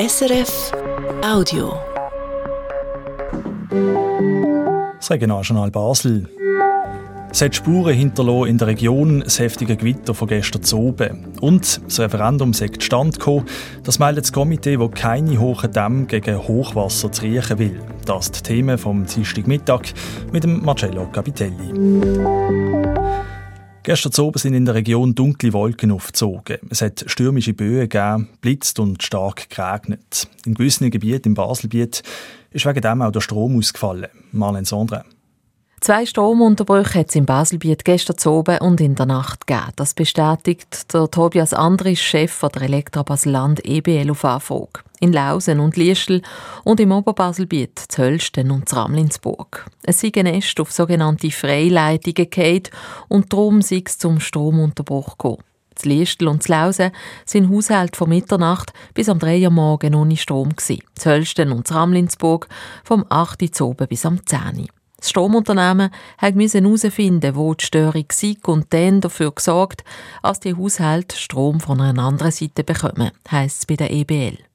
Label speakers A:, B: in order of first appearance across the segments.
A: SRF Audio.
B: Das Regionaljournal Basel. Es hat Spuren hinterlassen in der Region das heftige Gewitter von gestern zu oben. Und das Referendum sagt Stand gekommen, das meldet das Komitee, das keine hohen Dämme gegen Hochwasser zu riechen will. Das ist die Themen vom Dienstagmittag mit dem Marcello Capitelli. Gestern Abend sind in der Region dunkle Wolken aufgezogen. Es hat stürmische Böen gegeben, blitzt und stark geregnet. In gewissen Gebieten im Baselgebiet ist wegen dem auch der Strom ausgefallen. Marlene Sondre.
C: Zwei Stromunterbrüche hat es im Baselbiet gestern oben und in der Nacht gegeben. Das bestätigt der Tobias Andris, Chef der Elektra Baselland EBL auf Anfrage. In Lausen und Liestel und im Oberbaselbiet, zu Hölsten und Ramlinsburg. Es sind Nest auf sogenannte Freileitungen gefallen und darum sei es zum Stromunterbruch gekommen. Z Liestel und z Lausen sind Haushalte von Mitternacht bis am 3 Uhr morgen ohne Strom gewesen. Z Hölsten und Ramlinsburg vom 8 Uhr bis am 10 Uhr. Das Stromunternehmen musste herausfinden, wo die Störung war und dann dafür gesorgt, dass die Haushalte Strom von einer anderen Seite bekommen, heisst es bei der EBL.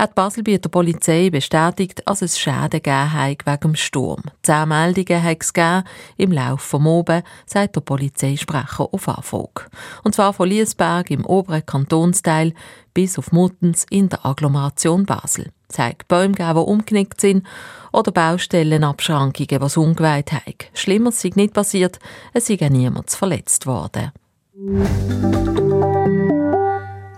C: Auch die Baselbieter Polizei bestätigt, dass es Schäden gegeben hat wegen dem Sturm. Zehn Meldungen hat es gegeben im Laufe des Oben, sagt der Polizeisprecher auf Anfrage. Und zwar von Liesberg im oberen Kantonsteil bis auf Muttens in der Agglomeration Basel. Es hat Bäume die umgenickt sind oder Baustellenabschrankungen, was ungeweiht haben. Schlimmer sei nicht passiert, es sei niemand verletzt worden.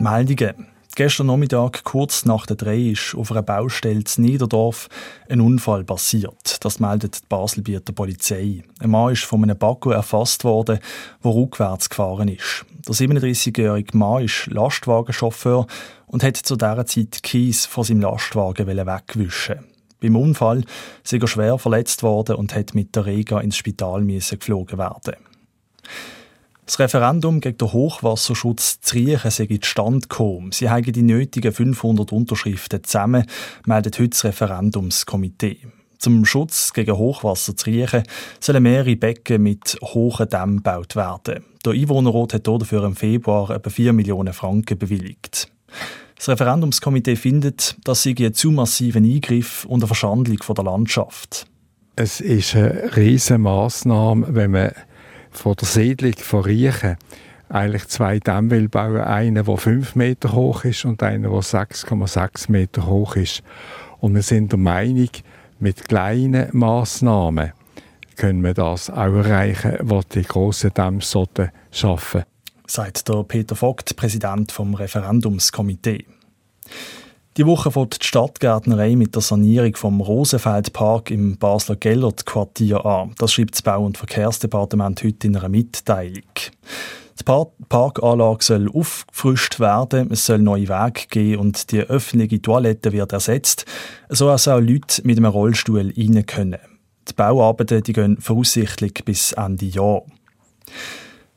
B: Meldungen. Gestern Nachmittag, kurz nach der drei, ist auf einer Baustelle in Niederdorf ein Unfall passiert. Das meldet die Baselbieter Polizei. Ein Mann ist von einem Bakko erfasst worden, der rückwärts gefahren ist. Der 37-jährige Mann ist Lastwagenchauffeur und hat zu dieser Zeit Kies von seinem Lastwagen wegwischen. Beim Unfall ist er schwer verletzt worden und hat mit der Rega ins Spital geflogen werden. Das Referendum gegen den Hochwasserschutz zu Riechen sei zustande gekommen. Sie haben die nötigen 500 Unterschriften zusammen, meldet heute das Referendumskomitee. Zum Schutz gegen Hochwasser zu Riechen sollen mehrere Becken mit hohen Dämmen gebaut werden. Der Einwohnerrat hat dafür im Februar etwa 4 Millionen Franken bewilligt. Das Referendumskomitee findet, dass sie ein zu massiven Eingriff und eine Verschandlung der Landschaft.
D: Es ist eine riesige Massnahme, wenn man von der Siedlung von Riechen eigentlich zwei Dämme bauen. Einen, der 5 Meter hoch ist und einen, der 6,6 Meter hoch ist. Und wir sind der Meinung, mit kleinen Massnahmen können wir das auch erreichen, was die grossen Dämme schaffen
B: sagt der Peter Vogt, Präsident vom Referendumskomitee. Die Woche fängt die Stadtgärtnerei mit der Sanierung vom Rosenfeldpark im Basler Gellert-Quartier an. Das schreibt das Bau- und Verkehrsdepartement heute in einer Mitteilung. Die Parkanlage soll aufgefrischt werden, es soll neue Wege geben und die öffentliche Toilette wird ersetzt, so dass auch Leute mit einem Rollstuhl rein können. Die Bauarbeiten die gehen voraussichtlich bis Ende Jahr.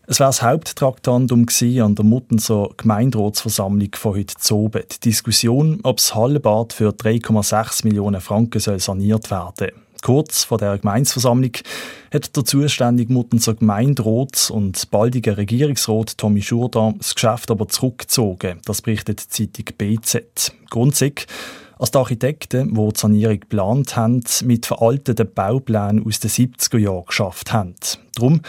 B: Es war das Haupttraktandum an der Muttenser Gemeinderatsversammlung von heute oben. Die Diskussion, ob das Hallenbad für 3,6 Millionen Franken soll saniert werden Kurz vor der Gemeinsversammlung hat der zuständige Muttenser Gemeinderat und baldige Regierungsrat Tommy Schurdan das Geschäft aber zurückgezogen. Das berichtet die Zeitung BZ. Grundsätzlich als die Architekten, die die Sanierung geplant haben, mit veralteten Bauplänen aus den 70er Jahren geschafft haben. Darum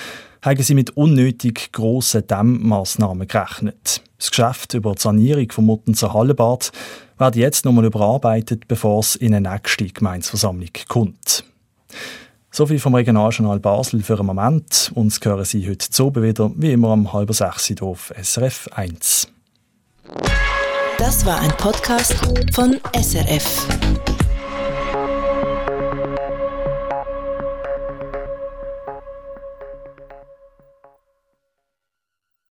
B: haben sie mit unnötig grossen Dämmmaßnahmen gerechnet. Das Geschäft über die Sanierung vom Muttenzer Hallenbad wird jetzt nochmal überarbeitet, bevor es in eine nächste Gemeinsversammlung kommt. Soviel vom Regionaljournal Basel für einen Moment. Uns hören Sie heute zu wieder, wie immer um halb sechs auf SRF 1.
A: Das war ein Podcast von SRF.